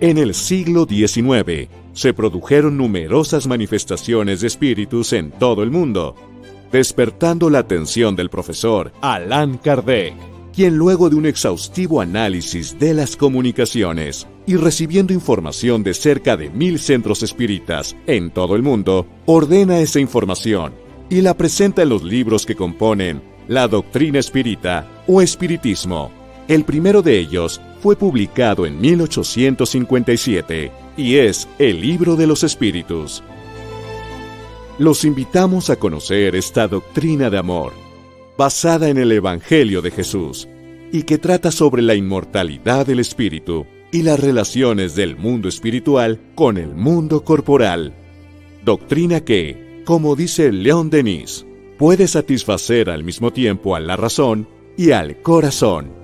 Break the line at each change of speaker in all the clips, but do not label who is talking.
En el siglo XIX se produjeron numerosas manifestaciones de espíritus en todo el mundo, despertando la atención del profesor Allan Kardec, quien luego de un exhaustivo análisis de las comunicaciones y recibiendo información de cerca de mil centros espíritas en todo el mundo, ordena esa información y la presenta en los libros que componen la doctrina espírita o espiritismo. El primero de ellos fue publicado en 1857 y es el Libro de los Espíritus. Los invitamos a conocer esta doctrina de amor, basada en el Evangelio de Jesús, y que trata sobre la inmortalidad del espíritu y las relaciones del mundo espiritual con el mundo corporal. Doctrina que, como dice León Denis, puede satisfacer al mismo tiempo a la razón y al corazón.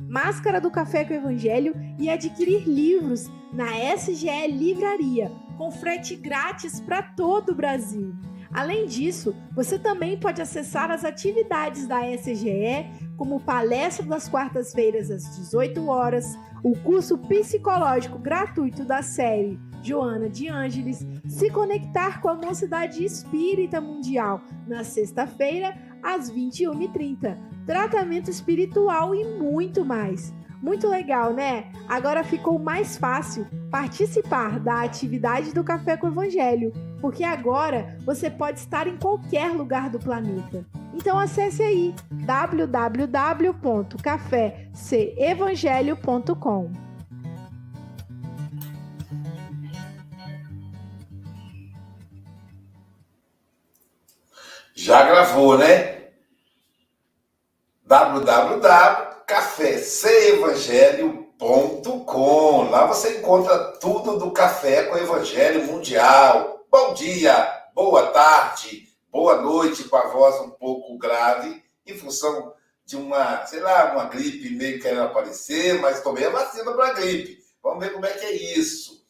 máscara do Café com Evangelho e adquirir livros na SGE Livraria com frete grátis para todo o Brasil. Além disso, você também pode acessar as atividades da SGE, como palestra das quartas-feiras às 18 horas, o curso psicológico gratuito da série Joana de Ângeles, se conectar com a Mocidade Espírita Mundial na sexta-feira às 21h30, tratamento espiritual e muito mais. Muito legal, né? Agora ficou mais fácil participar da atividade do Café com Evangelho, porque agora você pode estar em qualquer lugar do planeta. Então acesse aí www.cafecevangelho.com.
Já gravou, né? www cafecevangelho.com. Lá você encontra tudo do café com Evangelho Mundial. Bom dia, boa tarde, boa noite, com a voz um pouco grave, em função de uma, sei lá, uma gripe meio querendo aparecer, mas tomei a vacina para gripe. Vamos ver como é que é isso.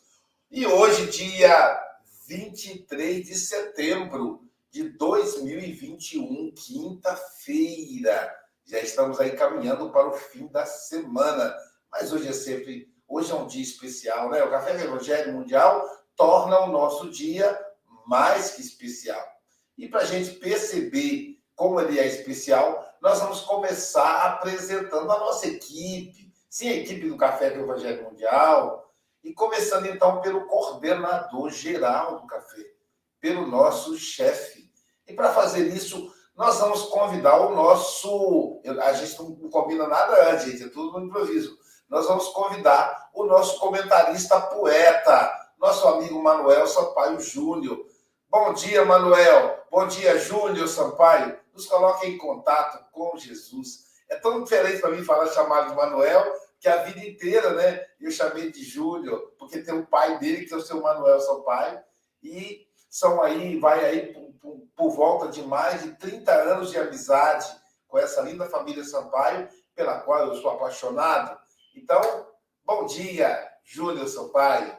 E hoje, dia 23 de setembro de 2021, quinta-feira já estamos aí caminhando para o fim da semana. Mas hoje é sempre, hoje é um dia especial, né? O Café do Evangelho Mundial torna o nosso dia mais que especial. E para a gente perceber como ele é especial, nós vamos começar apresentando a nossa equipe. Sim, a equipe do Café do Evangelho Mundial. E começando então pelo coordenador geral do café, pelo nosso chefe. E para fazer isso, nós vamos convidar o nosso. A gente não combina nada antes, gente, é tudo no improviso. Nós vamos convidar o nosso comentarista poeta, nosso amigo Manuel Sampaio Júnior. Bom dia, Manuel. Bom dia, Júnior Sampaio. Nos coloque em contato com Jesus. É tão diferente para mim falar chamado de Manuel, que a vida inteira, né? Eu chamei de Júnior, porque tem o pai dele, que é o seu Manuel Sampaio, e são aí, vai aí por, por, volta de mais de 30 anos de amizade com essa linda família Sampaio, pela qual eu sou apaixonado. Então, bom dia, Júlio Sampaio.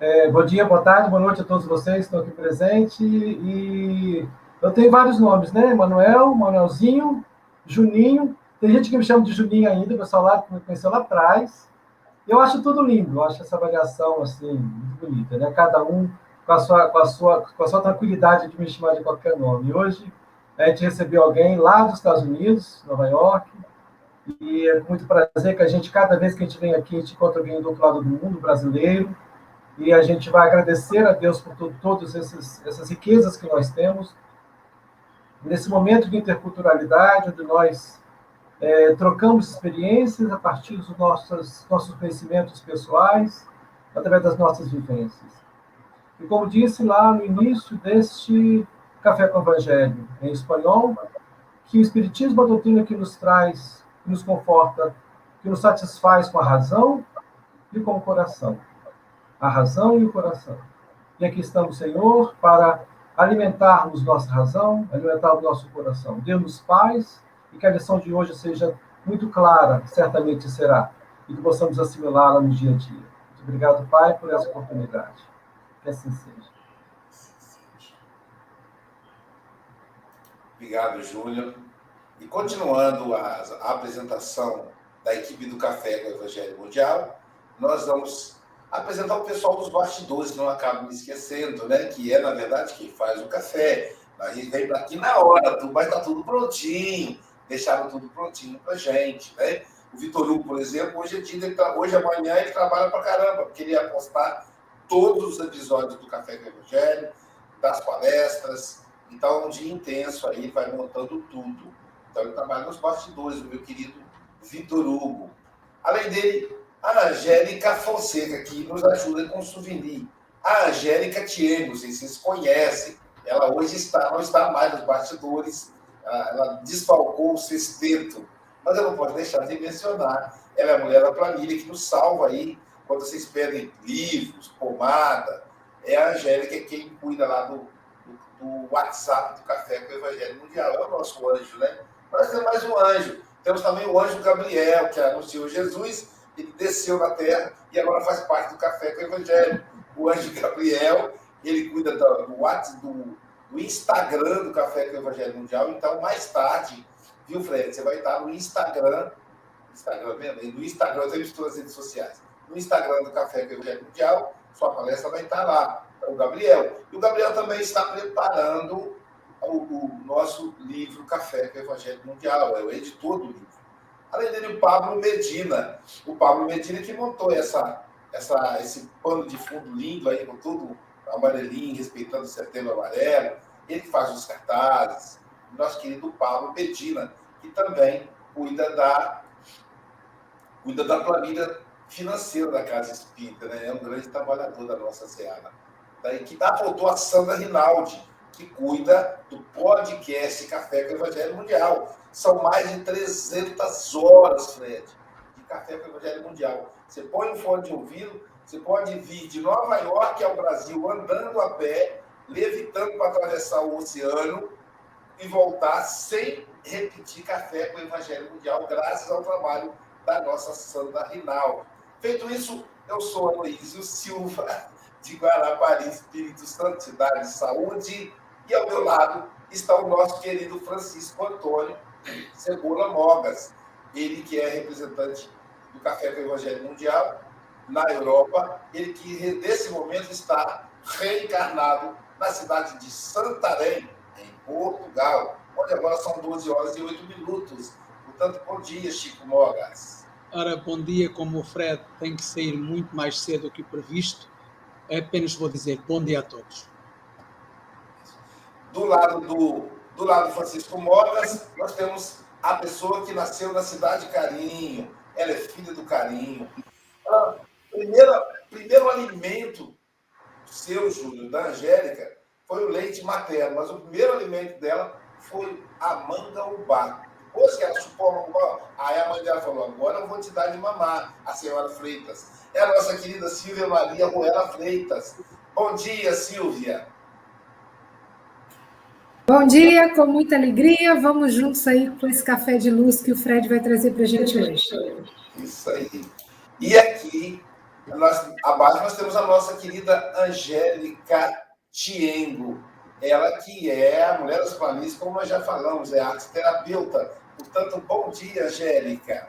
É, bom dia, boa tarde, boa noite a todos vocês que estão aqui presentes. E eu tenho vários nomes, né? Manuel, Manuelzinho, Juninho. Tem gente que me chama de Juninho ainda, o pessoal lá me conheceu lá atrás. Eu acho tudo lindo, eu acho essa variação assim, muito bonita, né? Cada um com a sua, com a sua, com a sua tranquilidade de me chamar de qualquer nome. Hoje a gente recebeu alguém lá dos Estados Unidos, Nova York, e é com muito prazer que a gente, cada vez que a gente vem aqui, a gente encontra alguém do outro lado do mundo, brasileiro, e a gente vai agradecer a Deus por todas essas riquezas que nós temos. Nesse momento de interculturalidade, onde nós é, trocamos experiências a partir dos nossos, nossos conhecimentos pessoais, através das nossas vivências. E como disse lá no início deste Café com o Evangelho, em espanhol, que o Espiritismo é a doutrina que nos traz, que nos conforta, que nos satisfaz com a razão e com o coração a razão e o coração. E aqui estamos, Senhor, para alimentarmos nossa razão, alimentar o nosso coração. Dê-nos paz e que a lição de hoje seja muito clara, certamente será, e que possamos assimilá-la no dia a dia. Muito obrigado, Pai, por essa oportunidade. Que assim seja.
Obrigado, Júlio. E continuando a, apresentação da equipe do Café com o Evangelho Mundial, nós vamos apresentar o pessoal dos bastidores, não acabo me esquecendo, né? Que é, na verdade, quem faz o café. A gente vem aqui na hora, mas está tudo prontinho. Deixaram tudo prontinho para gente, né? O Vitor Hugo, por exemplo, hoje é dia, tá, hoje amanhã ele trabalha para caramba, porque ele ia postar todos os episódios do Café com o Evangelho, das palestras. Então, é um dia intenso aí, vai montando tudo. Então, ele trabalha nos bastidores, o meu querido Vitor Hugo. Além dele, a Angélica Fonseca, que nos ajuda com o souvenir. A Angélica Tiego, se vocês conhecem, ela hoje está, não está mais nos bastidores, ela, desfalcou o sexteto, mas eu não posso deixar de mencionar, ela é a mulher da planilha que nos salva aí, quando vocês pedem livros, pomada, é a Angélica quem cuida lá do, do, do WhatsApp do Café com o Evangelho Mundial, é o nosso anjo, né? Mas tem mais um anjo, temos também o anjo Gabriel, que anunciou Jesus, ele desceu na terra e agora faz parte do Café com o Evangelho. O anjo Gabriel, ele cuida do, do WhatsApp, do, do Instagram do Café com o Evangelho Mundial. Então, mais tarde, viu, Fred? Você vai estar no Instagram, Instagram mesmo, no Instagram, eu misturo as redes sociais. No Instagram do Café com o Evangelho Mundial, sua palestra vai estar lá. É o Gabriel. E o Gabriel também está preparando o, o nosso livro Café com o Evangelho Mundial, é o editor do livro. Além dele, o Pablo Medina. O Pablo Medina que montou essa, essa, esse pano de fundo lindo aí, com tudo amarelinho, respeitando o setembro amarelo. Ele que faz os cartazes. Nosso querido Pablo Medina, que também cuida da, cuida da planilha financeira da Casa Espírita, né? É um grande trabalhador da nossa Seara. Da equipe. Ah, faltou a Sandra Rinaldi, que cuida do podcast Café com o Evangelho Mundial. São mais de 300 horas, Fred, de Café com o Evangelho Mundial. Você põe um fone de ouvido, você pode vir de Nova York ao Brasil andando a pé, levitando para atravessar o oceano e voltar sem repetir Café com o Evangelho Mundial, graças ao trabalho da nossa Santa Rinaldo. Feito isso, eu sou Aloysio Silva, de Guarapari, Espírito Santo, Cidade de Saúde, e ao meu lado está o nosso querido Francisco Antônio Cebola Mogas, ele que é representante do Café com o Evangelho Mundial na Europa, ele que nesse momento está reencarnado na cidade de Santarém, em Portugal, onde agora são 12 horas e 8 minutos. Portanto, bom dia, Chico Mogas.
Ora, bom dia, como o Fred tem que sair muito mais cedo do que previsto, apenas vou dizer bom dia a todos
do lado do, do lado Francisco Mogas, nós temos a pessoa que nasceu na cidade de Carinho. Ela é filha do Carinho. Primeiro, primeiro alimento seu, Júlio, da Angélica, foi o leite materno, mas o primeiro alimento dela foi a mangaubá. Depois que ela chupou a mangaubá, aí a mãe dela falou, agora eu vou te dar de mamar, a senhora Freitas. É a nossa querida Silvia Maria Ruela Freitas. Bom dia, Silvia.
Bom dia, com muita alegria. Vamos juntos aí com esse café de luz que o Fred vai trazer para a gente hoje.
Isso aí. E aqui, nós, abaixo, nós temos a nossa querida Angélica Tiengo. Ela que é a mulher das planícies, como nós já falamos, é arte terapeuta. Portanto, bom dia, Angélica.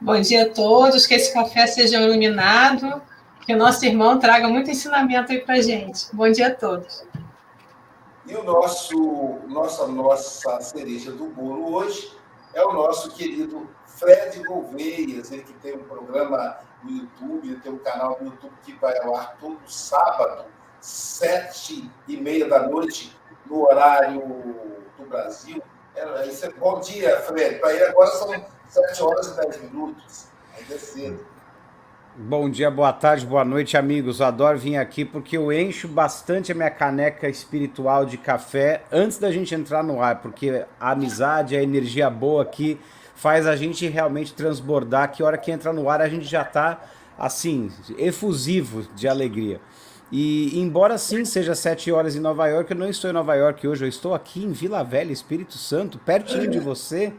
Bom dia a todos, que esse café seja iluminado
Que o nosso irmão traga muito ensinamento aí para gente. Bom dia a todos.
E o nosso, nossa, nossa cereja do bolo hoje é o nosso querido Fred Gouveias, ele que tem um programa no YouTube, tem um canal no YouTube que vai ao ar todo sábado, sete e meia da noite, no horário do Brasil. É, isso é, bom dia, Fred. Para ele agora são sete horas e dez minutos. Ainda é cedo.
Bom dia, boa tarde, boa noite, amigos. Adoro vir aqui porque eu encho bastante a minha caneca espiritual de café antes da gente entrar no ar, porque a amizade, a energia boa aqui faz a gente realmente transbordar, que a hora que entra no ar a gente já está assim, efusivo de alegria. E embora sim seja sete horas em Nova York, eu não estou em Nova York hoje, eu estou aqui em Vila Velha, Espírito Santo, pertinho de você.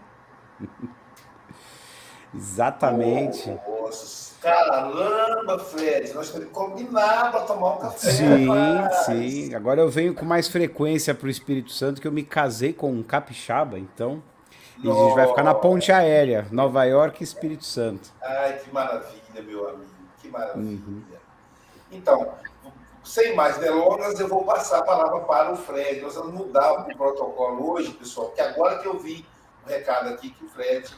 Exatamente.
Nossa, Caramba, Fred, nós temos que combinar para tomar um café.
Sim, rapaz. sim. Agora eu venho com mais frequência para o Espírito Santo, que eu me casei com um capixaba, então. E a gente vai ficar na ponte aérea, Nova York e Espírito Santo.
Ai, que maravilha, meu amigo, que maravilha. Uhum. Então, sem mais delongas, eu vou passar a palavra para o Fred. Nós vamos mudar o protocolo hoje, pessoal, porque agora que eu vi o recado aqui que o Fred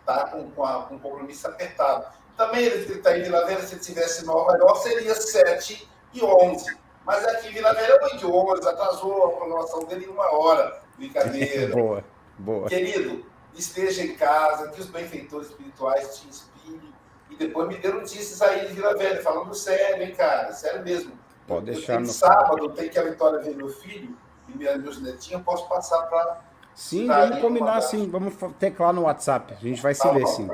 está com, com, com um compromisso apertado. Também ele está em Vila Velha, se tivesse Nova York, seria 7 e 11. Mas aqui em Vila Velha é 8 e 11, atrasou a programação dele em uma hora. Brincadeira.
boa, boa.
Querido, esteja em casa, que os benfeitores espirituais te inspirem. E depois me dê notícias aí de Vila Velha, falando sério, hein, cara? Sério mesmo.
Pode deixar no.
Sábado tem que a Vitória ver meu filho e meus netinhos, posso passar para.
Sim, vamos combinar sim, vamos teclar no WhatsApp. A gente vai se tá ver bom. sim.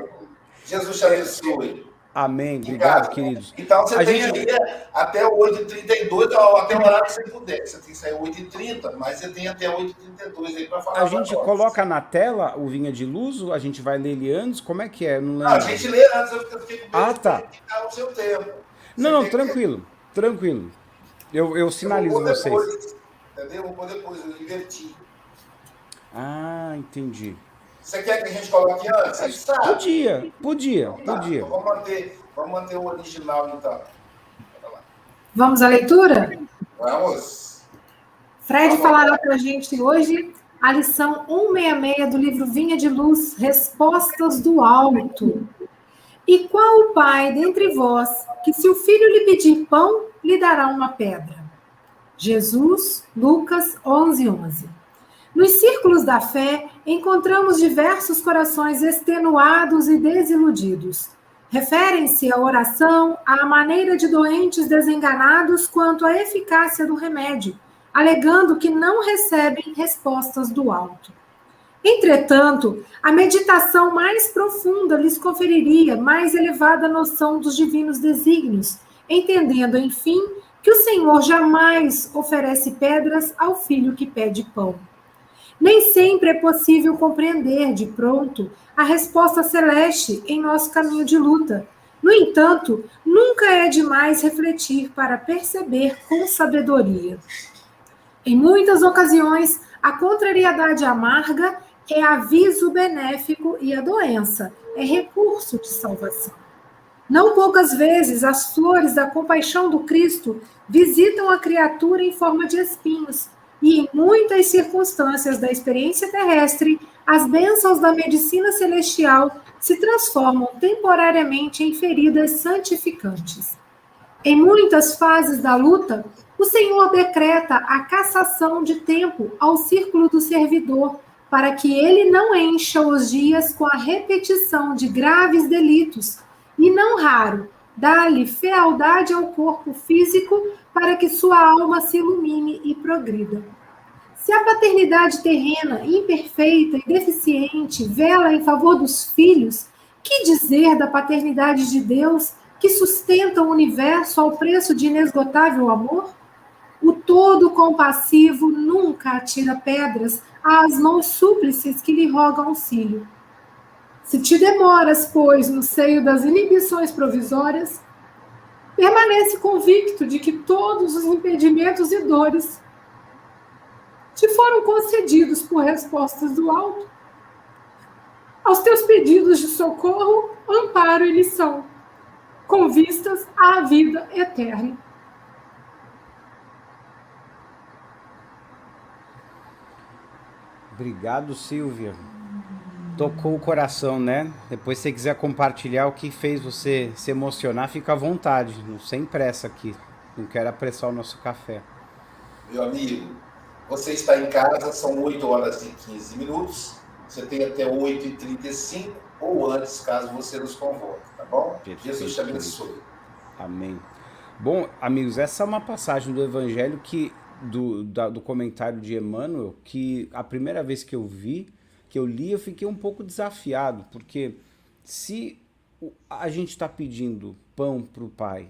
Jesus te abençoe.
Amém. Obrigado, queridos.
Então você a tem gente... aí até 8h32, até o horário que você puder. Você tem que sair 8h30, mas você tem até 8h32 aí para falar.
A gente coloca na tela o Vinha de Luz, a gente vai ler ele antes? Como é que é?
Não, não a gente lê antes, eu com
Ah, tá.
o seu tempo.
Não, não, tranquilo, que... tranquilo. Eu, eu sinalizo eu vocês.
Depois, entendeu? Eu vou depois, eu inverti.
Ah, entendi.
Você quer que a gente coloque antes? Você sabe?
Podia, podia, tá, podia.
Então vamos, manter, vamos manter o original, então.
Vamos à leitura?
Vamos.
Fred vamos falará para a gente hoje a lição 166 do livro Vinha de Luz, Respostas do Alto. E qual o pai dentre vós que, se o filho lhe pedir pão, lhe dará uma pedra? Jesus, Lucas 11, 11. Nos círculos da fé, encontramos diversos corações extenuados e desiludidos. Referem-se à oração à maneira de doentes desenganados quanto à eficácia do remédio, alegando que não recebem respostas do alto. Entretanto, a meditação mais profunda lhes conferiria mais elevada noção dos divinos desígnios, entendendo, enfim, que o Senhor jamais oferece pedras ao filho que pede pão. Nem sempre é possível compreender de pronto a resposta celeste em nosso caminho de luta. No entanto, nunca é demais refletir para perceber com sabedoria. Em muitas ocasiões, a contrariedade amarga é aviso benéfico e a doença é recurso de salvação. Não poucas vezes as flores da compaixão do Cristo visitam a criatura em forma de espinhos, e em muitas circunstâncias da experiência terrestre, as bênçãos da medicina celestial se transformam temporariamente em feridas santificantes. Em muitas fases da luta, o Senhor decreta a cassação de tempo ao círculo do servidor, para que ele não encha os dias com a repetição de graves delitos, e não raro, dá-lhe fealdade ao corpo físico para que sua alma se ilumine e progrida. Se a paternidade terrena, imperfeita e deficiente, vela em favor dos filhos, que dizer da paternidade de Deus, que sustenta o universo ao preço de inesgotável amor? O todo compassivo nunca atira pedras às mãos súplices que lhe rogam auxílio. Se te demoras, pois, no seio das inibições provisórias, permanece convicto de que todos os impedimentos e dores te foram concedidos por respostas do alto. Aos teus pedidos de socorro, amparo e lição. com vistas à vida eterna.
Obrigado, Silvia. Tocou o coração, né? Depois, se você quiser compartilhar o que fez você se emocionar, fica à vontade. Não sem pressa aqui. Não quero apressar o nosso café.
Meu amigo, você está em casa, são 8 horas e 15 minutos. Você tem até 8 e 35 ou antes, caso você nos convoque, tá bom? Perfeito. Jesus te abençoe.
Amém. Bom, amigos, essa é uma passagem do Evangelho que do, da, do comentário de Emmanuel que a primeira vez que eu vi, que eu li, eu fiquei um pouco desafiado, porque se a gente está pedindo pão para o Pai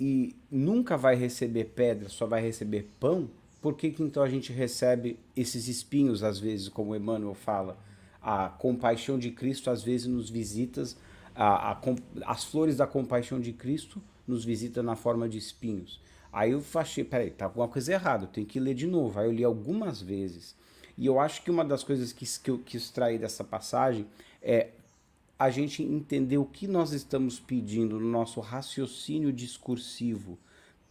e nunca vai receber pedra, só vai receber pão, por que, que então a gente recebe esses espinhos, às vezes, como Emmanuel fala? A compaixão de Cristo às vezes nos visita, a, a, as flores da compaixão de Cristo nos visita na forma de espinhos. Aí eu achei, peraí, tá alguma coisa errada, eu tenho que ler de novo. Aí eu li algumas vezes. E eu acho que uma das coisas que, que eu quis extrair dessa passagem é a gente entender o que nós estamos pedindo no nosso raciocínio discursivo,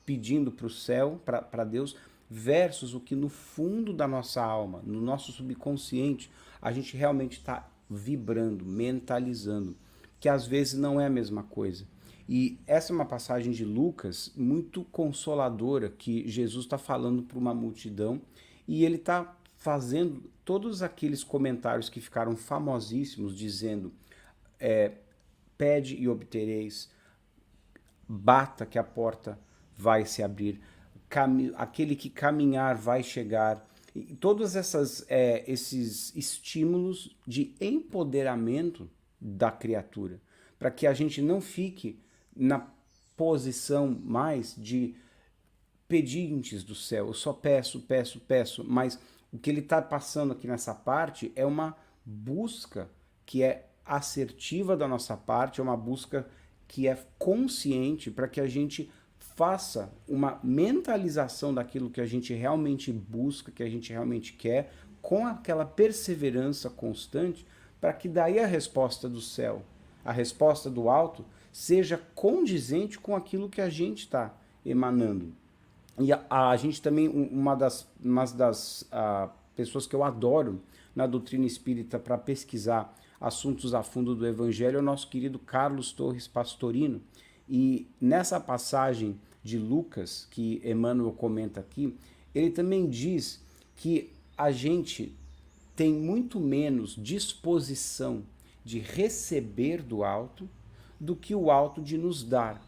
pedindo para o céu, para Deus, versus o que no fundo da nossa alma, no nosso subconsciente, a gente realmente está vibrando, mentalizando, que às vezes não é a mesma coisa. E essa é uma passagem de Lucas muito consoladora que Jesus está falando para uma multidão e ele está fazendo todos aqueles comentários que ficaram famosíssimos, dizendo: é, pede e obtereis, bata que a porta vai se abrir, aquele que caminhar vai chegar. E todos essas, é, esses estímulos de empoderamento da criatura, para que a gente não fique na posição mais de pedintes do céu. Eu só peço, peço, peço, mas o que ele está passando aqui nessa parte é uma busca que é assertiva da nossa parte, é uma busca que é consciente para que a gente faça uma mentalização daquilo que a gente realmente busca, que a gente realmente quer, com aquela perseverança constante, para que daí a resposta do céu, a resposta do alto, seja condizente com aquilo que a gente está emanando. E a, a, gente também, uma das, uma das uh, pessoas que eu adoro na doutrina espírita para pesquisar assuntos a fundo do Evangelho é o nosso querido Carlos Torres Pastorino. E nessa passagem de Lucas, que Emmanuel comenta aqui, ele também diz que a gente tem muito menos disposição de receber do alto do que o alto de nos dar.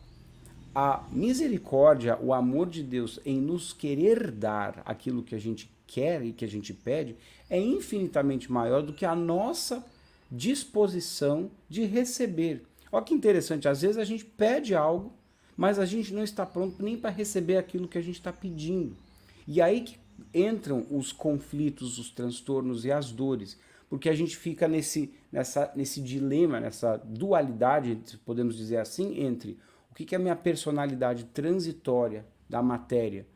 A misericórdia, o amor de Deus em nos querer dar aquilo que a gente quer e que a gente pede é infinitamente maior do que a nossa disposição de receber. Olha que interessante, às vezes a gente pede algo, mas a gente não está pronto nem para receber aquilo que a gente está pedindo. E aí que entram os conflitos, os transtornos e as dores porque a gente fica nesse, nessa, nesse dilema, nessa dualidade, podemos dizer assim, entre que, que a minha personalidade transitória da matéria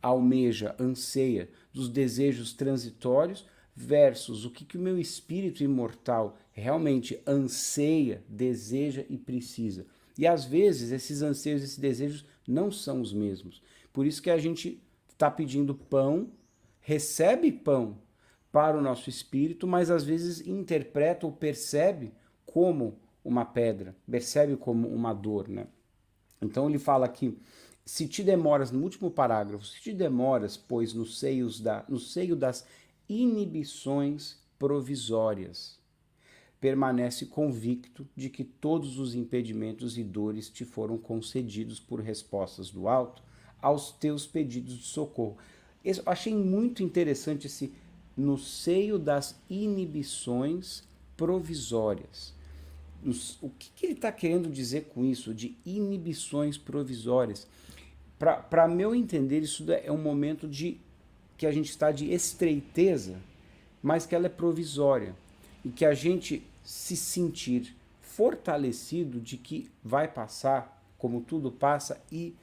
almeja, anseia, dos desejos transitórios, versus o que, que o meu espírito imortal realmente anseia, deseja e precisa. E às vezes esses anseios, esses desejos não são os mesmos. Por isso que a gente está pedindo pão, recebe pão, para o nosso espírito, mas às vezes interpreta ou percebe como uma pedra, percebe como uma dor, né? Então ele fala que se te demoras no último parágrafo, se te demoras, pois no seio, da, no seio das inibições provisórias, permanece convicto de que todos os impedimentos e dores te foram concedidos por respostas do alto aos teus pedidos de socorro. Eu achei muito interessante esse no seio das inibições provisórias. O que, que ele está querendo dizer com isso, de inibições provisórias? Para meu entender, isso é um momento de que a gente está de estreiteza, mas que ela é provisória. E que a gente se sentir fortalecido de que vai passar, como tudo passa, e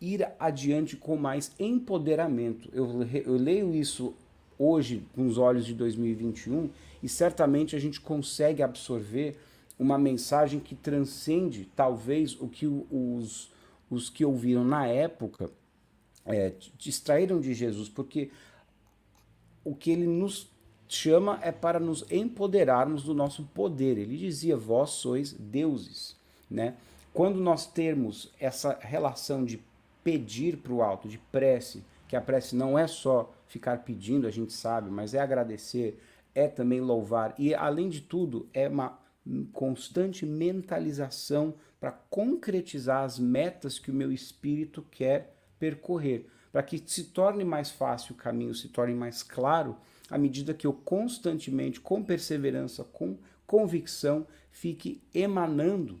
ir adiante com mais empoderamento. Eu, eu leio isso hoje com os olhos de 2021 e certamente a gente consegue absorver uma mensagem que transcende talvez o que os, os que ouviram na época é, distraíram de Jesus, porque o que ele nos chama é para nos empoderarmos do nosso poder. Ele dizia: Vós sois deuses. Né? Quando nós termos essa relação de pedir para o alto, de prece, que a prece não é só ficar pedindo, a gente sabe, mas é agradecer, é também louvar e, além de tudo, é uma constante mentalização para concretizar as metas que o meu espírito quer percorrer, para que se torne mais fácil o caminho, se torne mais claro, à medida que eu constantemente, com perseverança, com convicção, fique emanando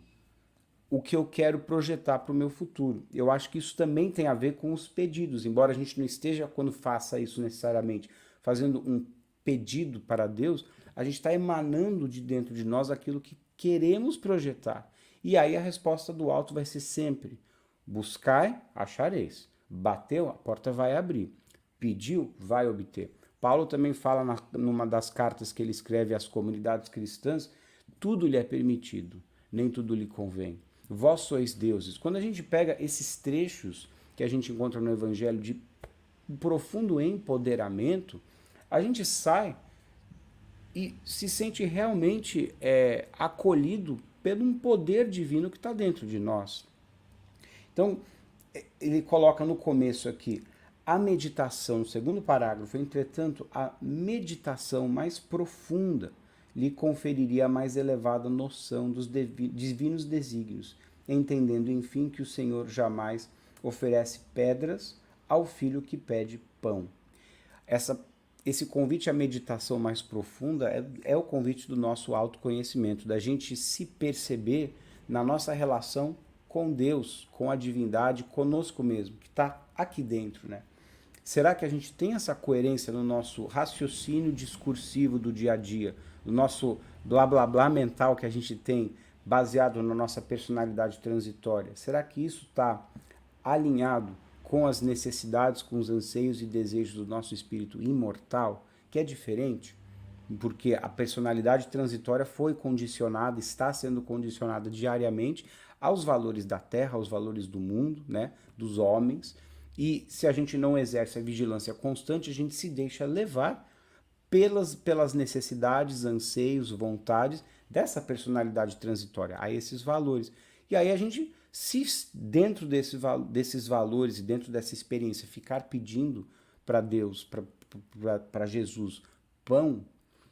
o que eu quero projetar para o meu futuro. Eu acho que isso também tem a ver com os pedidos, embora a gente não esteja, quando faça isso necessariamente, fazendo um pedido para Deus, a gente está emanando de dentro de nós aquilo que queremos projetar. E aí a resposta do alto vai ser sempre: buscai, achareis. Bateu, a porta vai abrir. Pediu, vai obter. Paulo também fala na, numa das cartas que ele escreve às comunidades cristãs: tudo lhe é permitido, nem tudo lhe convém. Vós sois deuses. Quando a gente pega esses trechos que a gente encontra no Evangelho de profundo empoderamento, a gente sai e se sente realmente é, acolhido pelo um poder divino que está dentro de nós. Então, ele coloca no começo aqui a meditação, no segundo parágrafo, entretanto, a meditação mais profunda lhe conferiria a mais elevada noção dos divinos desígnios, entendendo, enfim, que o Senhor jamais oferece pedras ao filho que pede pão. Essa, esse convite à meditação mais profunda é, é o convite do nosso autoconhecimento, da gente se perceber na nossa relação com Deus, com a divindade, conosco mesmo, que está aqui dentro, né? Será que a gente tem essa coerência no nosso raciocínio discursivo do dia a dia, no nosso blá blá blá mental que a gente tem baseado na nossa personalidade transitória? Será que isso está alinhado com as necessidades, com os anseios e desejos do nosso espírito imortal, que é diferente? Porque a personalidade transitória foi condicionada, está sendo condicionada diariamente aos valores da terra, aos valores do mundo, né, dos homens e se a gente não exerce a vigilância constante, a gente se deixa levar pelas, pelas necessidades, anseios, vontades dessa personalidade transitória, a esses valores. E aí a gente, se dentro desse, desses valores e dentro dessa experiência, ficar pedindo para Deus, para Jesus, pão,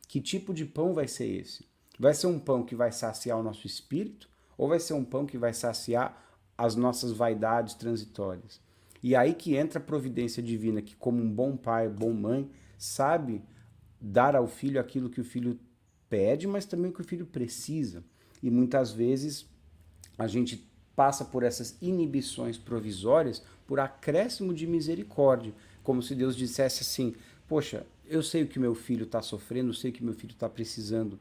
que tipo de pão vai ser esse? Vai ser um pão que vai saciar o nosso espírito ou vai ser um pão que vai saciar as nossas vaidades transitórias? E aí que entra a providência divina, que como um bom pai, bom mãe, sabe dar ao filho aquilo que o filho pede, mas também o que o filho precisa. E muitas vezes a gente passa por essas inibições provisórias por acréscimo de misericórdia, como se Deus dissesse assim: Poxa, eu sei o que meu filho está sofrendo, eu sei o que meu filho está precisando,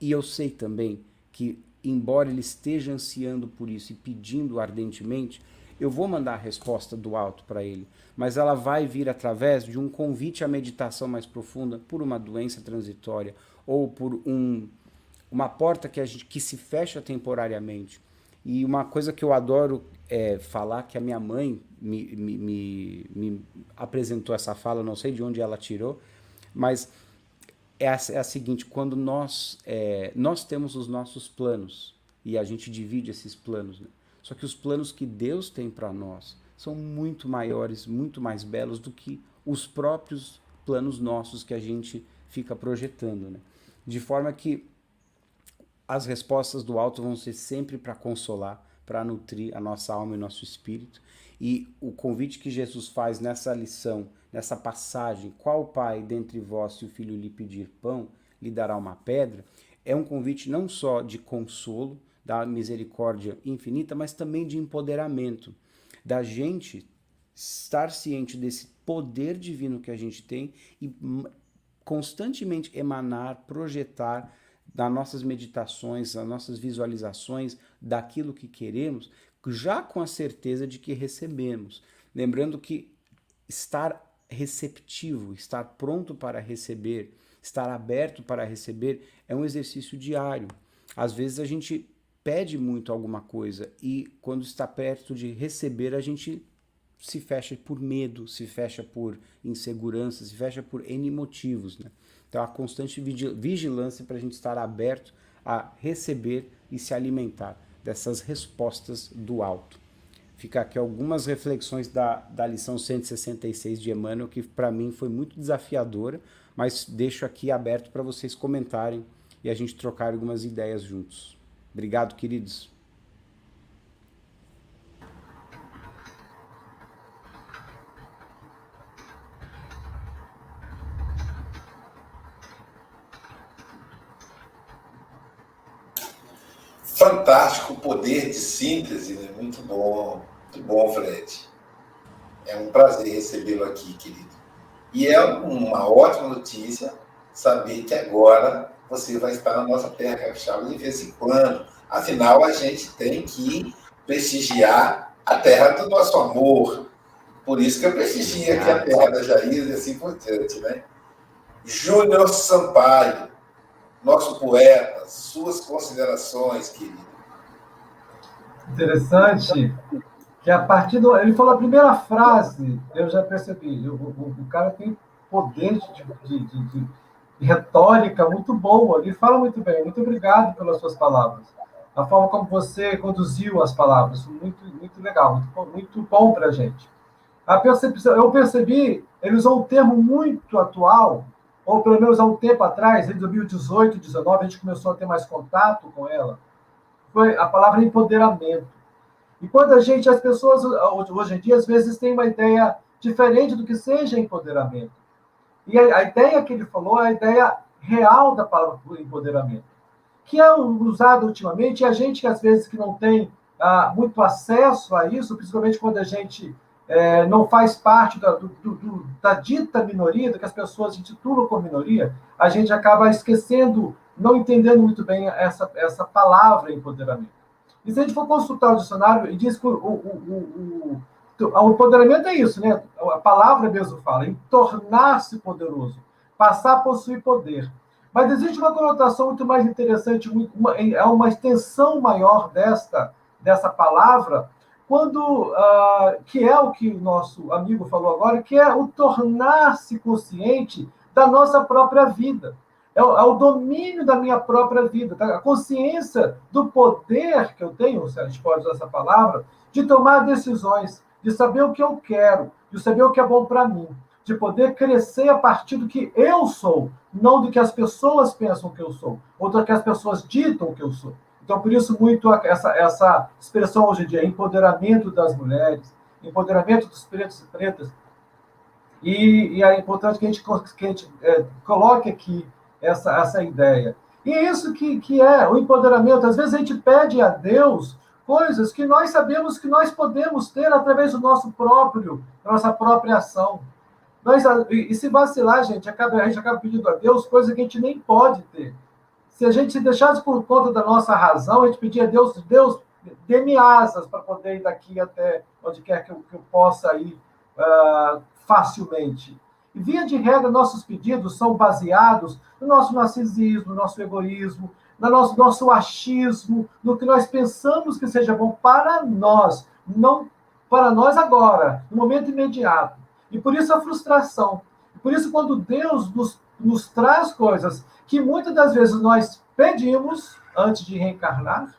e eu sei também que, embora ele esteja ansiando por isso e pedindo ardentemente, eu vou mandar a resposta do alto para ele, mas ela vai vir através de um convite à meditação mais profunda por uma doença transitória ou por um, uma porta que, gente, que se fecha temporariamente. E uma coisa que eu adoro é falar, que a minha mãe me, me, me, me apresentou essa fala, não sei de onde ela tirou, mas é a, é a seguinte: quando nós, é, nós temos os nossos planos e a gente divide esses planos, né? Só que os planos que Deus tem para nós são muito maiores, muito mais belos do que os próprios planos nossos que a gente fica projetando. Né? De forma que as respostas do alto vão ser sempre para consolar, para nutrir a nossa alma e nosso espírito. E o convite que Jesus faz nessa lição, nessa passagem, qual pai dentre vós, se o filho lhe pedir pão, lhe dará uma pedra, é um convite não só de consolo, da misericórdia infinita, mas também de empoderamento, da gente estar ciente desse poder divino que a gente tem e constantemente emanar, projetar nas nossas meditações, nas nossas visualizações daquilo que queremos, já com a certeza de que recebemos. Lembrando que estar receptivo, estar pronto para receber, estar aberto para receber é um exercício diário. Às vezes a gente pede muito alguma coisa e quando está perto de receber, a gente se fecha por medo, se fecha por insegurança, se fecha por N motivos. Né? Então, a constante vigilância para a gente estar aberto a receber e se alimentar dessas respostas do alto. Fica aqui algumas reflexões da, da lição 166 de Emmanuel, que para mim foi muito desafiadora, mas deixo aqui aberto para vocês comentarem e a gente trocar algumas ideias juntos. Obrigado, queridos.
Fantástico poder de síntese, né? muito bom, muito bom, Fred. É um prazer recebê-lo aqui, querido. E é uma ótima notícia saber que agora você vai estar na nossa terra capixaba de vez em quando. Afinal, a gente tem que prestigiar a terra do nosso amor. Por isso que eu prestigio aqui a terra da Jair e assim por diante, né? Júnior Sampaio, nosso poeta, suas considerações, querido.
Interessante que a partir do. Ele falou a primeira frase, eu já percebi. O, o, o cara tem poder de, de, de, de retórica muito boa, ele fala muito bem. Muito obrigado pelas suas palavras. A forma como você conduziu as palavras, muito, muito legal, muito, muito bom para a gente. A percepção, eu percebi, ele usou um termo muito atual, ou pelo menos há um tempo atrás, em 2018, 2019, a gente começou a ter mais contato com ela, foi a palavra empoderamento. E quando a gente, as pessoas hoje em dia, às vezes têm uma ideia diferente do que seja empoderamento. E a, a ideia que ele falou é a ideia real da palavra empoderamento, que é usada ultimamente, e a gente, às vezes, que não tem ah, muito acesso a isso, principalmente quando a gente é, não faz parte da, do, do, da dita minoria, do que as pessoas intitulam como minoria, a gente acaba esquecendo, não entendendo muito bem essa, essa palavra empoderamento. E se a gente for consultar o dicionário, e diz que o, o, o, o empoderamento é isso, né? A palavra mesmo fala, em tornar-se poderoso, passar a possuir poder. Mas existe uma conotação muito mais interessante, uma, é uma extensão maior desta, dessa palavra, quando uh, que é o que o nosso amigo falou agora, que é o tornar-se consciente da nossa própria vida. É o, é o, domínio da minha própria vida, tá? a consciência do poder que eu tenho, se a gente pode usar essa palavra, de tomar decisões de saber o que eu quero, de saber o que é bom para mim, de poder crescer a partir do que eu sou, não do que as pessoas pensam que eu sou, ou do que as pessoas ditam que eu sou. Então, por isso, muito essa, essa expressão hoje em dia, empoderamento das mulheres, empoderamento dos pretos e pretas. E, e é importante que a gente, que a gente é, coloque aqui essa, essa ideia. E é isso que, que é o empoderamento. Às vezes a gente pede a Deus coisas que nós sabemos que nós podemos ter através do nosso próprio, nossa própria ação. Nós, e se vacilar, gente, acaba, a gente acaba pedindo a Deus coisas que a gente nem pode ter. Se a gente se deixasse por conta da nossa razão, a gente pedia a Deus, Deus, dê-me asas para poder ir daqui até onde quer que eu, que eu possa ir uh, facilmente. E, via de regra, nossos pedidos são baseados no nosso narcisismo, no nosso egoísmo, no nosso, nosso achismo, no que nós pensamos que seja bom para nós, não para nós agora, no momento imediato. E por isso a frustração. Por isso, quando Deus nos, nos traz coisas que muitas das vezes nós pedimos antes de reencarnar,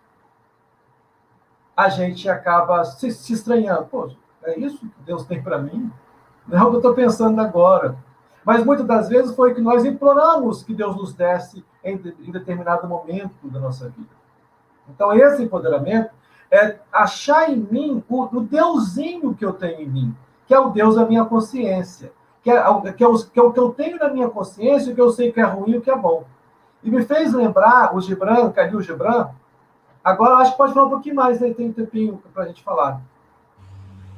a gente acaba se, se estranhando. Pô, é isso que Deus tem para mim? Não é o que eu estou pensando agora. Mas muitas das vezes foi que nós imploramos que Deus nos desse em, em determinado momento da nossa vida. Então, esse empoderamento é achar em mim o, o Deusinho que eu tenho em mim, que é o Deus da minha consciência, que é, que, é o, que é o que eu tenho na minha consciência, o que eu sei que é ruim e o que é bom. E me fez lembrar o Gibran, Calil Gibran, agora acho que pode falar um pouquinho mais, né? tem um tempinho para a gente falar.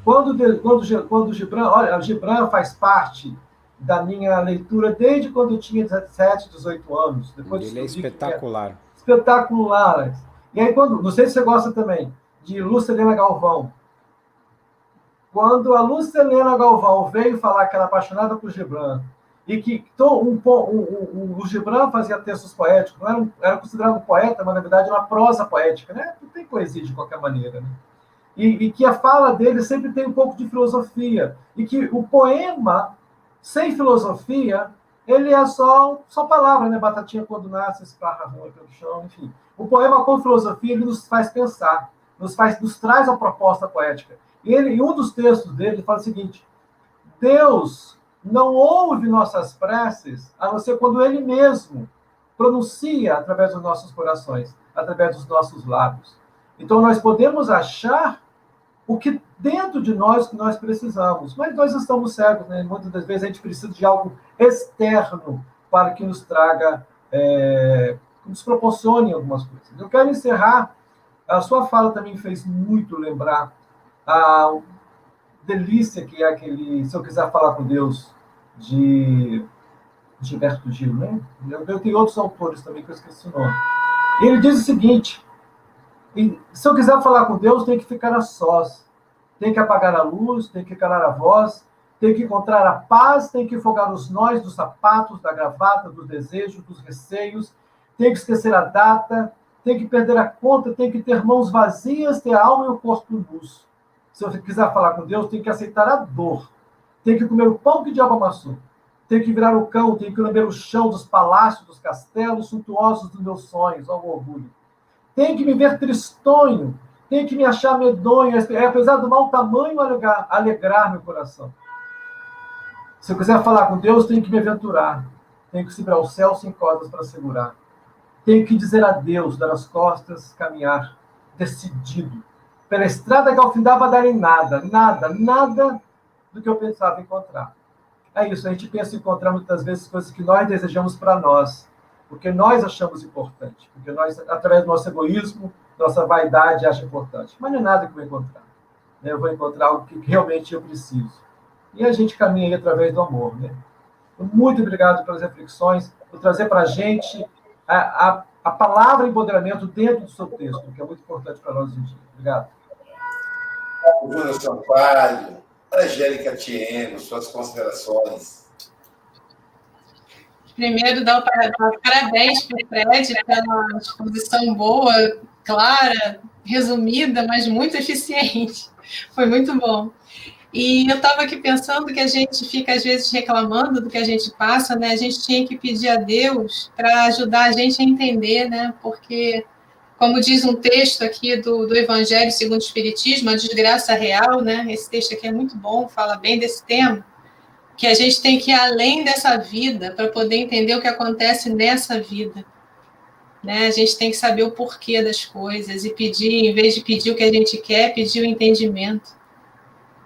Quando, quando, quando o Gibran, olha, o Gibran faz parte da minha leitura desde quando eu tinha 17, 18 anos.
Depois Ele é espetacular.
Espetacular. E aí, quando, não sei se você gosta também, de Lucilena Galvão. Quando a Lucilena Galvão veio falar que era apaixonada por Gibran, e que um, um, um, o Gibran fazia textos poéticos, não era, era considerado um poeta, mas na verdade era uma prosa poética, né? Não tem poesia de qualquer maneira, né? E, e, que a fala dele sempre tem um pouco de filosofia, e que o poema sem filosofia ele é só só palavra, né? Batatinha quando nasce, esparra ruim pelo chão, enfim. O poema com filosofia ele nos faz pensar, nos faz, nos traz a proposta poética. E ele, em um dos textos dele, ele fala o seguinte: Deus não ouve nossas preces a não ser quando Ele mesmo pronuncia através dos nossos corações, através dos nossos lábios. Então nós podemos achar o que dentro de nós que nós precisamos, mas nós estamos cegos, né? Muitas das vezes a gente precisa de algo externo para que nos traga, é, nos proporcione algumas coisas. Eu quero encerrar. A sua fala também fez muito lembrar a delícia que é aquele Se Eu Quiser Falar com Deus, de Gilberto Gil, né? Eu tenho outros autores também que eu esqueci o nome. Ele diz o seguinte: se eu quiser falar com Deus, tem que ficar a sós, tem que apagar a luz, tem que calar a voz, tem que encontrar a paz, tem que fogar os nós dos sapatos, da gravata, dos desejos, dos receios, tem que esquecer a data, tem que perder a conta, tem que ter mãos vazias, ter a alma e o corpo luz. Se você quiser falar com Deus, tem que aceitar a dor. Tem que comer o pão que o diabo amassou. Tem que virar o cão, tem que lamber o chão dos palácios, dos castelos suntuosos dos meus sonhos, ao orgulho. Tem que me ver tristonho, tem que me achar medonho, é, apesar do mau tamanho, alegrar, alegrar meu coração. Se eu quiser falar com Deus, tenho que me aventurar. Tenho que subir ao céu sem cordas para segurar. Tenho que dizer adeus, dar as costas, caminhar, decidido pela estrada que ao fim dava dar em nada, nada, nada do que eu pensava encontrar. É isso, a gente pensa encontrar muitas vezes coisas que nós desejamos para nós, porque nós achamos importante, porque nós, através do nosso egoísmo, nossa vaidade, acha importante. Mas não é nada que eu vou encontrar. Né? Eu vou encontrar algo que realmente eu preciso. E a gente caminha aí através do amor. Né? Muito obrigado pelas reflexões, por trazer para a gente a, a palavra empoderamento dentro do seu texto, que é muito importante para nós hoje em dia. Obrigado.
Júnior Sampaio, Angélica Tieno, suas considerações.
Primeiro, dar parabéns para o Fred pela exposição boa, clara, resumida, mas muito eficiente. Foi muito bom. E eu estava aqui pensando que a gente fica, às vezes, reclamando do que a gente passa, né? A gente tinha que pedir a Deus para ajudar a gente a entender, né? Porque como diz um texto aqui do, do Evangelho segundo o Espiritismo, a desgraça real, né? Esse texto aqui é muito bom, fala bem desse tema, que a gente tem que ir além dessa vida para poder entender o que acontece nessa vida. Né? A gente tem que saber o porquê das coisas e pedir, em vez de pedir o que a gente quer, pedir o entendimento.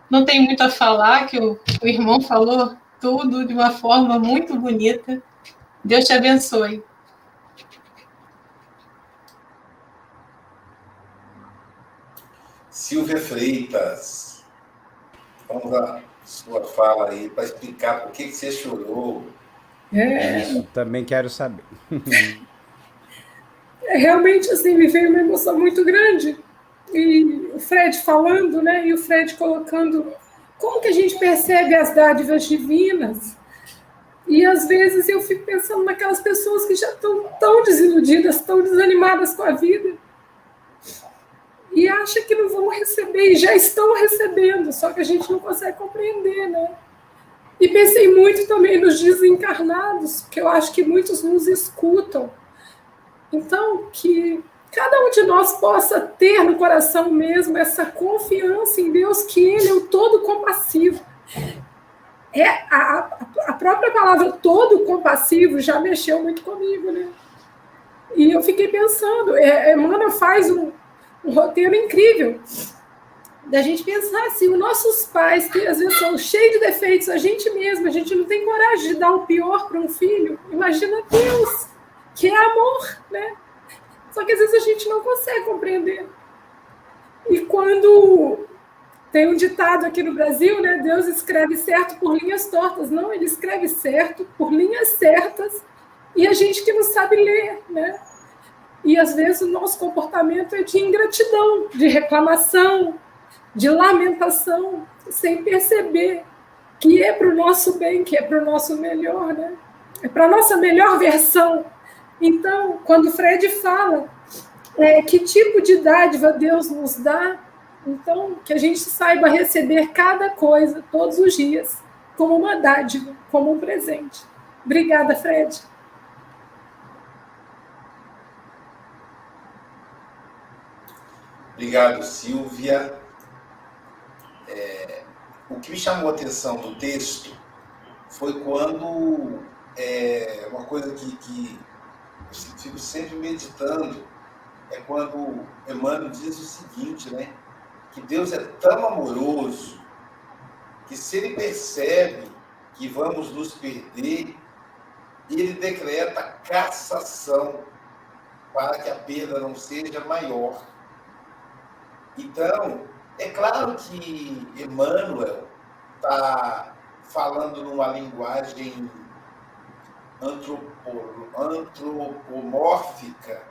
Não tem muito a falar, que o, o irmão falou tudo de uma forma muito bonita. Deus te abençoe.
Silvia Freitas, vamos a sua fala aí para explicar por que, que você chorou.
É. Isso, também quero saber.
É, realmente, assim, me veio uma emoção muito grande. E o Fred falando, né? E o Fred colocando como que a gente percebe as dádivas divinas. E às vezes eu fico pensando naquelas pessoas que já estão tão desiludidas, tão desanimadas com a vida e acha que não vão receber, e já estão recebendo, só que a gente não consegue compreender, né? E pensei muito também nos desencarnados, porque eu acho que muitos nos escutam. Então, que cada um de nós possa ter no coração mesmo essa confiança em Deus, que Ele é o todo compassivo. É, a, a própria palavra todo compassivo já mexeu muito comigo, né? E eu fiquei pensando, é, Emmanuel faz um, um roteiro incrível da gente pensar assim, os nossos pais, que às vezes são cheios de defeitos, a gente mesmo, a gente não tem coragem de dar o pior para um filho. Imagina Deus, que é amor, né? Só que às vezes a gente não consegue compreender. E quando tem um ditado aqui no Brasil, né? Deus escreve certo por linhas tortas. Não, ele escreve certo por linhas certas e a gente que não sabe ler, né? E às vezes o nosso comportamento é de ingratidão, de reclamação, de lamentação, sem perceber que é para o nosso bem, que é para o nosso melhor, né? É para a nossa melhor versão. Então, quando Fred fala é, que tipo de dádiva Deus nos dá, então que a gente saiba receber cada coisa todos os dias como uma dádiva, como um presente. Obrigada, Fred.
Obrigado, Silvia. É, o que me chamou a atenção do texto foi quando é, uma coisa que, que eu fico sempre meditando é quando Emmanuel diz o seguinte, né? Que Deus é tão amoroso que se ele percebe que vamos nos perder, ele decreta cassação para que a perda não seja maior. Então, é claro que Emmanuel está falando numa linguagem antropomórfica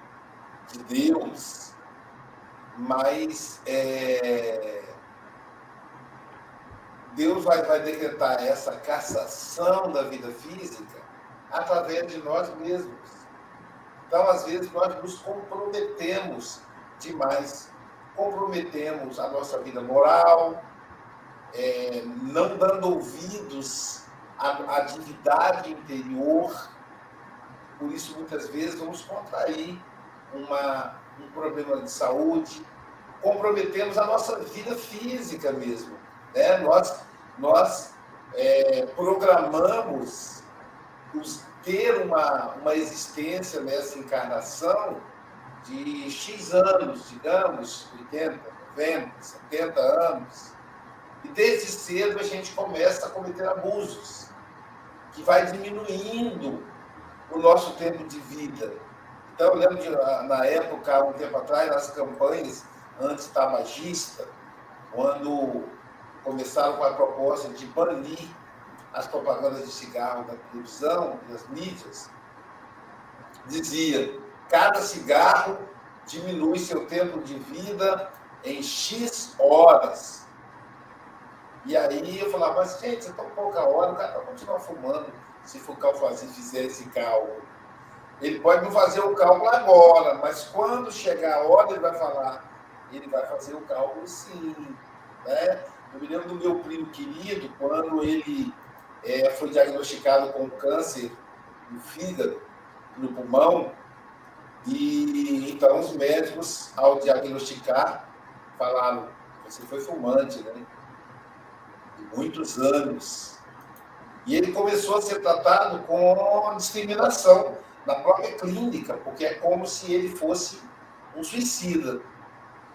de Deus, mas é, Deus vai, vai decretar essa cassação da vida física através de nós mesmos. Então, às vezes, nós nos comprometemos demais comprometemos a nossa vida moral, é, não dando ouvidos à, à atividade interior. Por isso, muitas vezes, vamos contrair uma, um problema de saúde, comprometemos a nossa vida física mesmo. Né? Nós, nós é, programamos os, ter uma, uma existência nessa encarnação de X anos, digamos, 80, 90, 70 anos, e desde cedo a gente começa a cometer abusos, que vai diminuindo o nosso tempo de vida. Então, eu lembro de, na época, um tempo atrás, nas campanhas anti-tabagista, quando começaram com a proposta de banir as propagandas de cigarro da televisão, das mídias, dizia cada cigarro diminui seu tempo de vida em X horas. E aí eu falava, mas gente, é tão pouca hora, o cara vai continuar fumando se for fazer, fizer esse cálculo. Ele pode não fazer o cálculo agora, mas quando chegar a hora ele vai falar, ele vai fazer o cálculo sim. Né? Eu me lembro do meu primo querido, quando ele é, foi diagnosticado com câncer no fígado, no pulmão, e então os médicos, ao diagnosticar, falaram: você foi fumante, né? De muitos anos. E ele começou a ser tratado com discriminação na própria clínica, porque é como se ele fosse um suicida.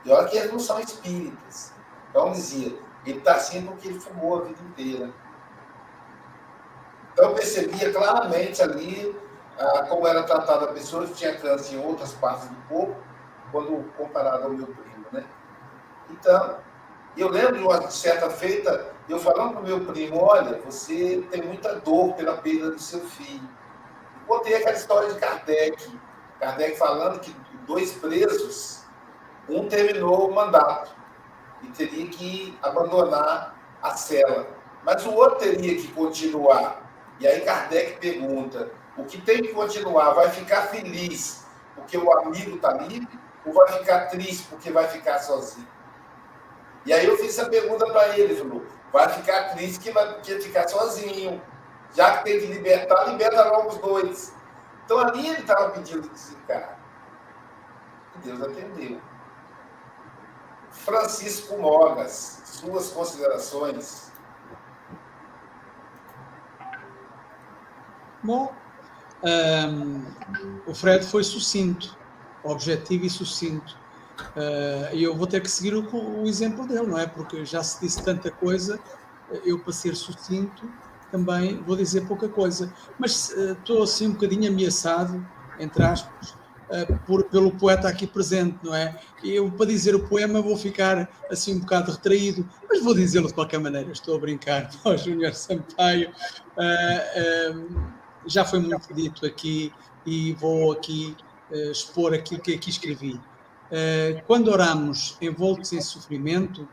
E olha que eles não são espíritas. Então dizia, ele está assim porque ele fumou a vida inteira. Então eu percebia claramente ali ah, como era tratada a pessoa que tinha câncer em outras partes do corpo, quando comparado ao meu primo, né? Então, eu lembro de uma certa feita, eu falando para o meu primo, olha, você tem muita dor pela perda do seu filho. E contei aquela história de Kardec, Kardec falando que dois presos, um terminou o mandato e teria que abandonar a cela, mas o outro teria que continuar. E aí Kardec pergunta, o que tem que continuar vai ficar feliz porque o amigo está livre ou vai ficar triste porque vai ficar sozinho? E aí eu fiz essa pergunta para ele, falou, vai ficar triste que vai ficar sozinho. Já que tem que libertar, liberta logo os dois. Então ali ele estava pedindo desencarne. E Deus atendeu. Francisco Mogas, suas considerações.
Bom, um, o Fred foi sucinto, objetivo e sucinto. Uh, e eu vou ter que seguir o, o, exemplo dele, não é? Porque já se disse tanta coisa, eu para ser sucinto também vou dizer pouca coisa. Mas uh, estou assim um bocadinho ameaçado, entre aspas, uh, por, pelo poeta aqui presente, não é? Eu para dizer o poema vou ficar assim um bocado retraído, mas vou dizê-lo de qualquer maneira. Estou a brincar o Júnior Sampaio já foi muito dito aqui e vou aqui uh, expor aquilo que aqui escrevi. Uh, quando oramos envoltos em sofrimento,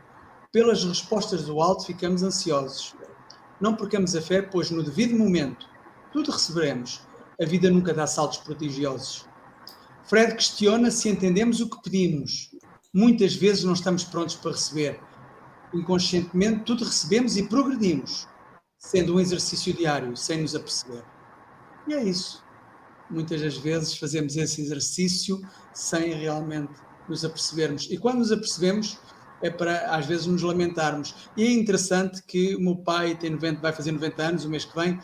pelas respostas do alto ficamos ansiosos. Não percamos a fé, pois no devido momento tudo receberemos. A vida nunca dá saltos prodigiosos. Fred questiona se entendemos o que pedimos. Muitas vezes não estamos prontos para receber. Inconscientemente, tudo recebemos e progredimos, sendo um exercício diário, sem nos aperceber. E é isso. Muitas das vezes fazemos esse exercício sem realmente nos apercebermos. E quando nos apercebemos, é para às vezes nos lamentarmos. E é interessante que o meu pai tem 90, vai fazer 90 anos o mês que vem,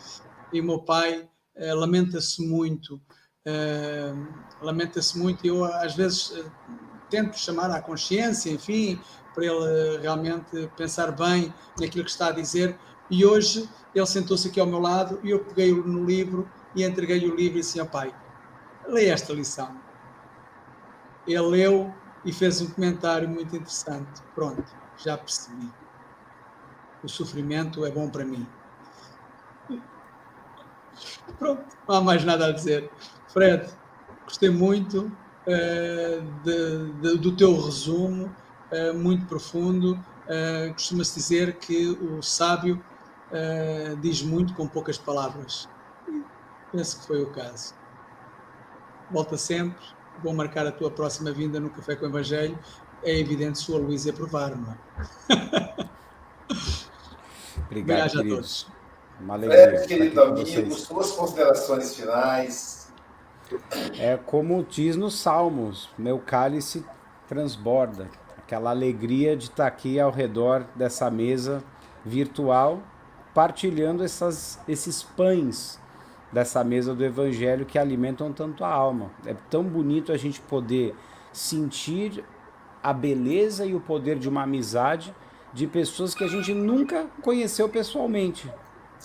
e o meu pai uh, lamenta-se muito, uh, lamenta-se muito, e eu às vezes uh, tento chamar à consciência, enfim, para ele realmente pensar bem naquilo que está a dizer, e hoje ele sentou-se aqui ao meu lado e eu peguei no livro e entreguei o livro e disse, pai, leia esta lição. Ele leu e fez um comentário muito interessante. Pronto, já percebi. O sofrimento é bom para mim. Pronto, não há mais nada a dizer. Fred, gostei muito uh, de, de, do teu resumo, uh, muito profundo. Uh, Costuma-se dizer que o sábio diz muito com poucas palavras. Penso que foi o caso. Volta sempre. Vou marcar a tua próxima vinda no Café com o Evangelho. É evidente sua Luísa aprovar, não é?
Obrigado, Obrigado a todos.
Uma alegria. É, querido amigo, suas considerações finais.
É como diz nos Salmos: meu cálice transborda. Aquela alegria de estar aqui ao redor dessa mesa virtual, partilhando essas, esses pães dessa mesa do Evangelho que alimentam tanto a alma. É tão bonito a gente poder sentir a beleza e o poder de uma amizade de pessoas que a gente nunca conheceu pessoalmente,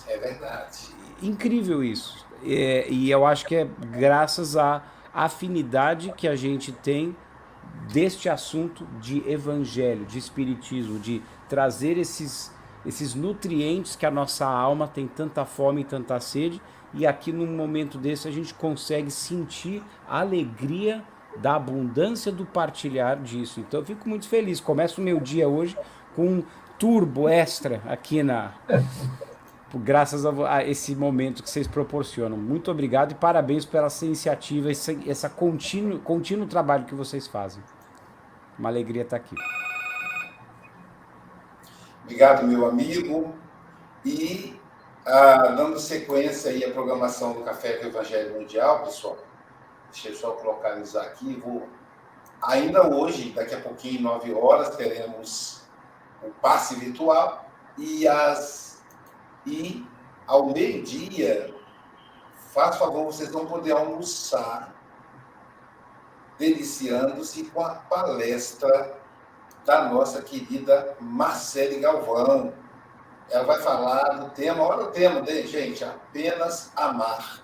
é verdade.
Incrível isso. É, e eu acho que é graças à afinidade que a gente tem deste assunto de evangelho, de espiritismo, de trazer esses, esses nutrientes que a nossa alma tem tanta fome e tanta sede. E aqui num momento desse a gente consegue sentir a alegria da abundância do partilhar disso. Então eu fico muito feliz. Começo o meu dia hoje com um turbo extra aqui na graças a, a, esse momento que vocês proporcionam. Muito obrigado e parabéns pela essa iniciativa, esse essa contínuo, contínuo trabalho que vocês fazem. Uma alegria estar aqui.
Obrigado, meu amigo. E ah, dando sequência aí à programação do Café com o Evangelho Mundial, pessoal, deixa eu só localizar aqui. Vou... Ainda hoje, daqui a pouquinho, 9 horas, teremos o passe virtual e as e ao meio-dia, faz favor, vocês vão poder almoçar, deliciando-se com a palestra da nossa querida Marcele Galvão. Ela vai falar do tema, olha o tema, gente, apenas amar.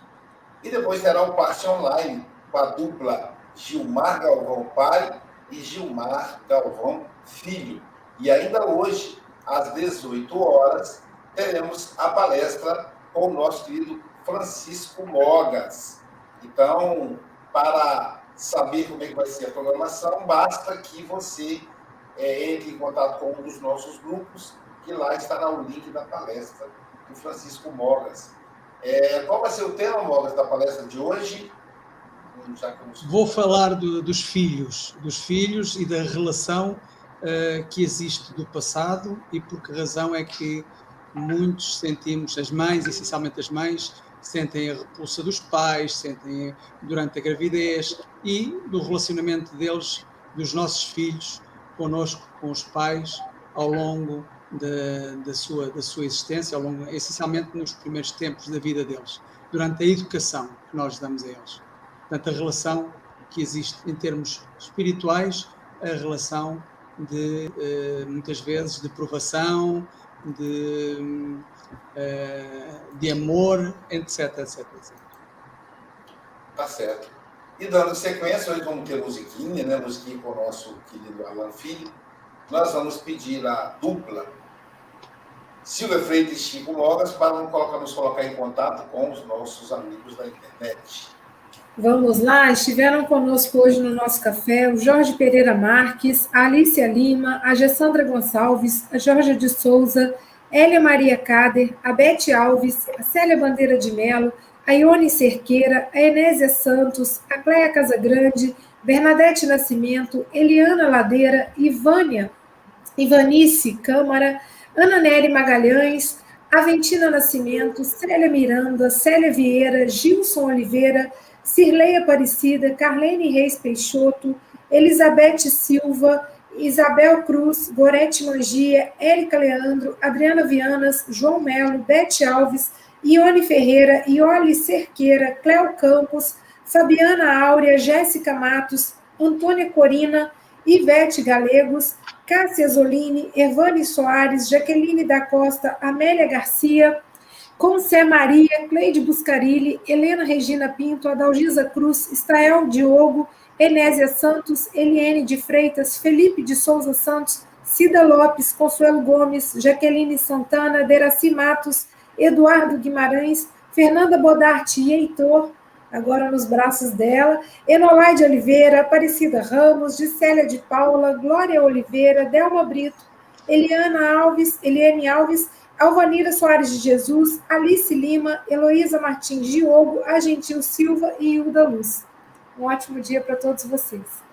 E depois terá o parte online com a dupla Gilmar Galvão pai e Gilmar Galvão filho. E ainda hoje, às 18 horas, teremos a palestra com o nosso querido Francisco Mogas. Então, para saber como é que vai ser a programação, basta que você é, entre em contato com um dos nossos grupos, que lá estará o link da palestra do Francisco Mogas. É, qual vai ser o tema, Mogas, da palestra de hoje?
Vou falar do, dos filhos, dos filhos e da relação uh, que existe do passado e por que razão é que muitos sentimos, as mães, essencialmente as mães, sentem a repulsa dos pais, sentem durante a gravidez e do relacionamento deles, dos nossos filhos, conosco, com os pais, ao longo da, da, sua, da sua existência, ao longo, essencialmente nos primeiros tempos da vida deles, durante a educação que nós damos a eles. Portanto, a relação que existe em termos espirituais, a relação de, eh, muitas vezes, de provação, de, eh, de amor, etc, etc, etc.
Tá certo. E dando sequência, hoje vamos ter musiquinha, né? Musiquinha com o nosso querido Alan Filho. Nós vamos pedir a dupla Silvia Freitas e Chico Mogas para nos colocar, em contato com os nossos amigos da internet.
Vamos lá, estiveram conosco hoje no nosso café o Jorge Pereira Marques, a Alicia Lima, a Gessandra Gonçalves, a Jorge de Souza, Hélia Maria Cader, a Bete Alves, a Célia Bandeira de Melo, a Ione Cerqueira, a Enésia Santos, a Cléia Casagrande, Bernadette Nascimento, Eliana Ladeira, Ivânia, Ivanice Câmara, Ana Nery Magalhães, Aventina Nascimento, Célia Miranda, Célia Vieira, Gilson Oliveira, Cirlei Aparecida, Carlene Reis Peixoto, Elizabeth Silva, Isabel Cruz, Gorete Mangia, Érica Leandro, Adriana Vianas, João Melo, Bete Alves, Ione Ferreira, Ioli Cerqueira, Cléo Campos, Fabiana Áurea, Jéssica Matos, Antônia Corina, Ivete Galegos, Cássia Zolini, Evane Soares, Jaqueline da Costa, Amélia Garcia, Concé Maria, Cleide Buscarilli, Helena Regina Pinto, Adalgisa Cruz, Estael Diogo, Enésia Santos, Eliene de Freitas, Felipe de Souza Santos, Cida Lopes, Consuelo Gomes, Jaqueline Santana, Deraci Matos, Eduardo Guimarães, Fernanda Bodarte e Heitor, agora nos braços dela, Enolaide Oliveira, Aparecida Ramos, Gisélia de Paula, Glória Oliveira, Delma Brito, Eliana Alves, Eliane Alves, Alvanira Soares de Jesus, Alice Lima, Heloísa Martins Diogo, Agentil Silva e Hilda Luz. Um ótimo dia para todos vocês.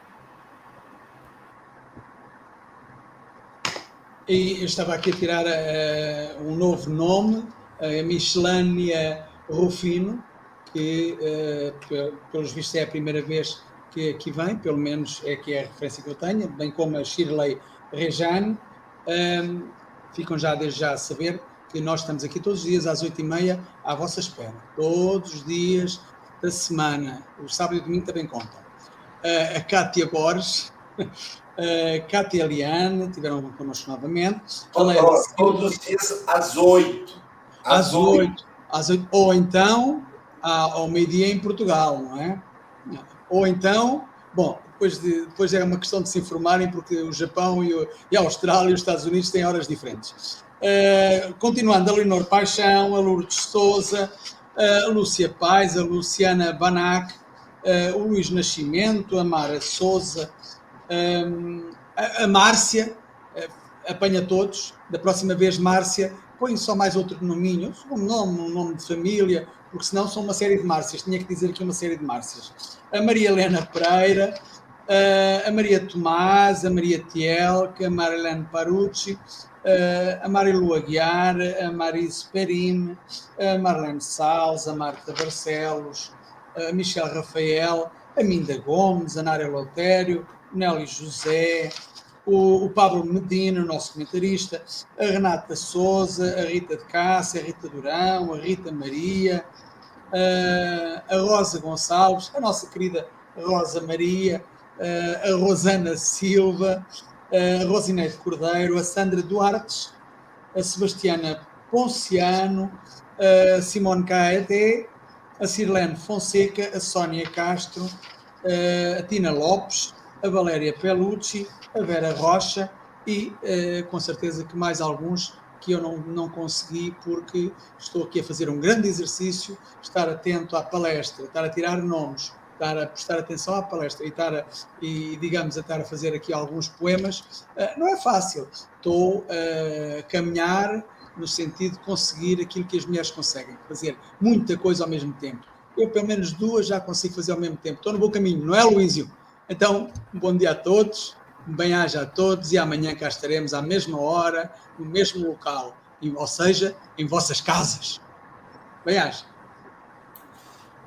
E eu estava aqui a tirar uh, um novo nome, a Michelânia Rufino, que, uh, pelos vistos, é a primeira vez que aqui vem, pelo menos é que é a referência que eu tenho, bem como a Shirley Rejane. Um, ficam já desde já a saber que nós estamos aqui todos os dias às oito e meia à vossa espera. Todos os dias da semana. O sábado e o domingo também contam. Uh, a Cátia Borges, a Cátia Eliane, tiveram connosco novamente.
todos os dias às oito.
Às oito. Às oito. Ou então ao meio-dia em Portugal, não é? Ou então, bom, depois, de, depois é uma questão de se informarem, porque o Japão e, o, e a Austrália e os Estados Unidos têm horas diferentes. Uh, continuando, a Leonor Paixão, a Lourdes Souza, a Lúcia Paz, a Luciana Banac, uh, o Luís Nascimento, a Mara Souza, um, a, a, Márcia, uh, apanha todos, da próxima vez Márcia, põe só mais outro nominho, um nome, um nome de família, porque senão são uma série de Márcias, tinha que dizer aqui uma série de Márcias. A Maria Helena Pereira, a Maria Tomás, a Maria Tielca, a Marilene Parucci, a Marilu Aguiar, a Marise Perim, a Marlene Salles, a Marta Barcelos, a Michel Rafael, a Minda Gomes, a Nária Lotério, Nélio José, o, o, Pablo Medina, o nosso comentarista, a Renata Souza, a Rita de Cássia, a Rita Durão, a Rita Maria, a Rosa Gonçalves, a nossa querida Rosa Maria, a Rosana Silva, a Rosineide Cordeiro, a Sandra Duarte, a Sebastiana Ponciano, a Simone Caete, a Sirlene Fonseca, a Sónia Castro, a Tina Lopes, a Valéria Pelucci, a Vera Rocha e com certeza que mais alguns que eu não, não consegui porque estou aqui a fazer um grande exercício, estar atento à palestra, estar a tirar nomes, estar a prestar atenção à palestra e, estar a, e digamos, a estar a fazer aqui alguns poemas, uh, não é fácil. Estou a caminhar no sentido de conseguir aquilo que as mulheres conseguem, fazer muita coisa ao mesmo tempo. Eu, pelo menos duas, já consigo fazer ao mesmo tempo. Estou no bom caminho, não é, Luísio? Então, um bom dia a todos bem-aja a todos e amanhã cá estaremos à mesma hora, no mesmo local, ou seja, em vossas casas. Bem-aja.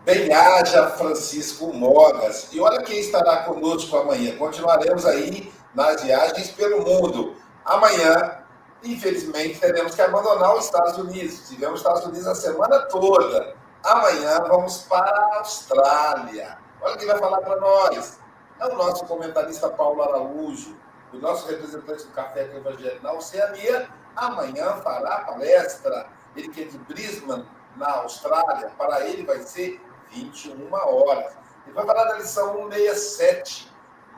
Bem-aja, Francisco Mogas. E olha quem estará conosco amanhã. Continuaremos aí nas viagens pelo mundo. Amanhã, infelizmente, teremos que abandonar os Estados Unidos. Tivemos os Estados Unidos a semana toda. Amanhã vamos para a Austrália. Olha quem vai falar para nós é o nosso comentarista Paulo Araújo, o nosso representante do Café com Evangelho na Oceania, amanhã fará palestra. Ele que é de Brisbane, na Austrália, para ele vai ser 21 horas. Ele vai falar da lição 167,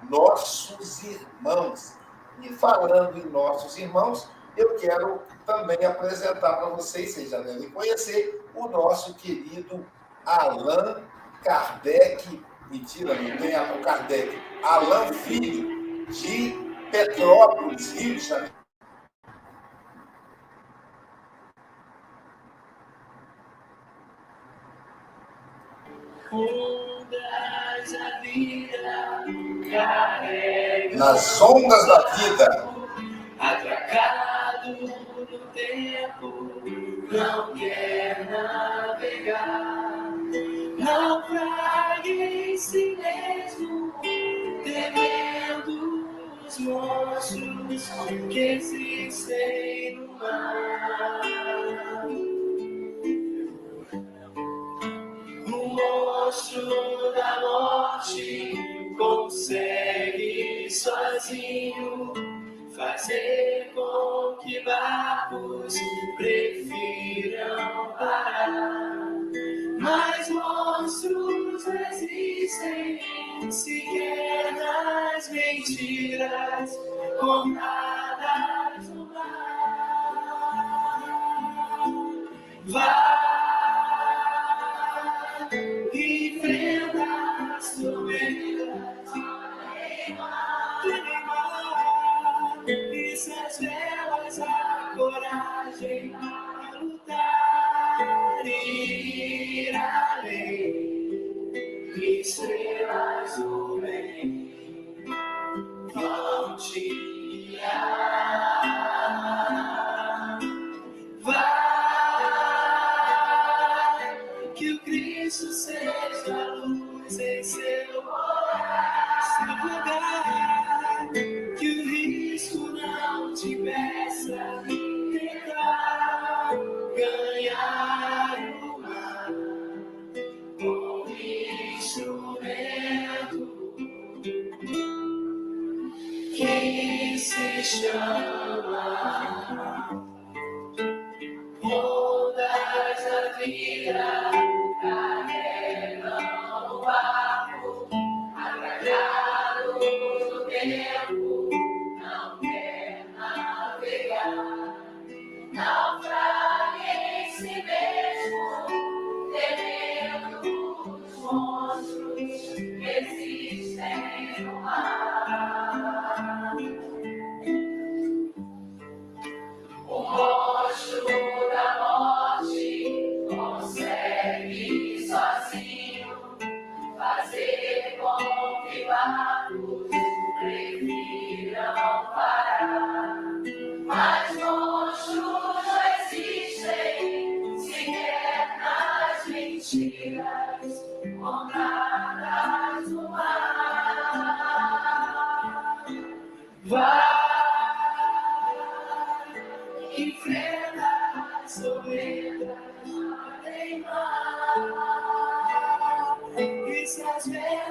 Nossos Irmãos. E falando em nossos irmãos, eu quero também apresentar para vocês, vocês já devem conhecer, o nosso querido Allan Kardec mentira, não tem o Kardec, Alain Filho, de Petrópolis, Rio de Janeiro. Nas ondas da vida,
atracado no tempo, não quer navegar, não pra em si mesmo, temendo os monstros que existem no mar. O monstro da morte consegue sozinho fazer com que barcos prefiram parar. Mas monstros existem sequer nas mentiras contadas no mar. Ir além, estrelas
as tormentas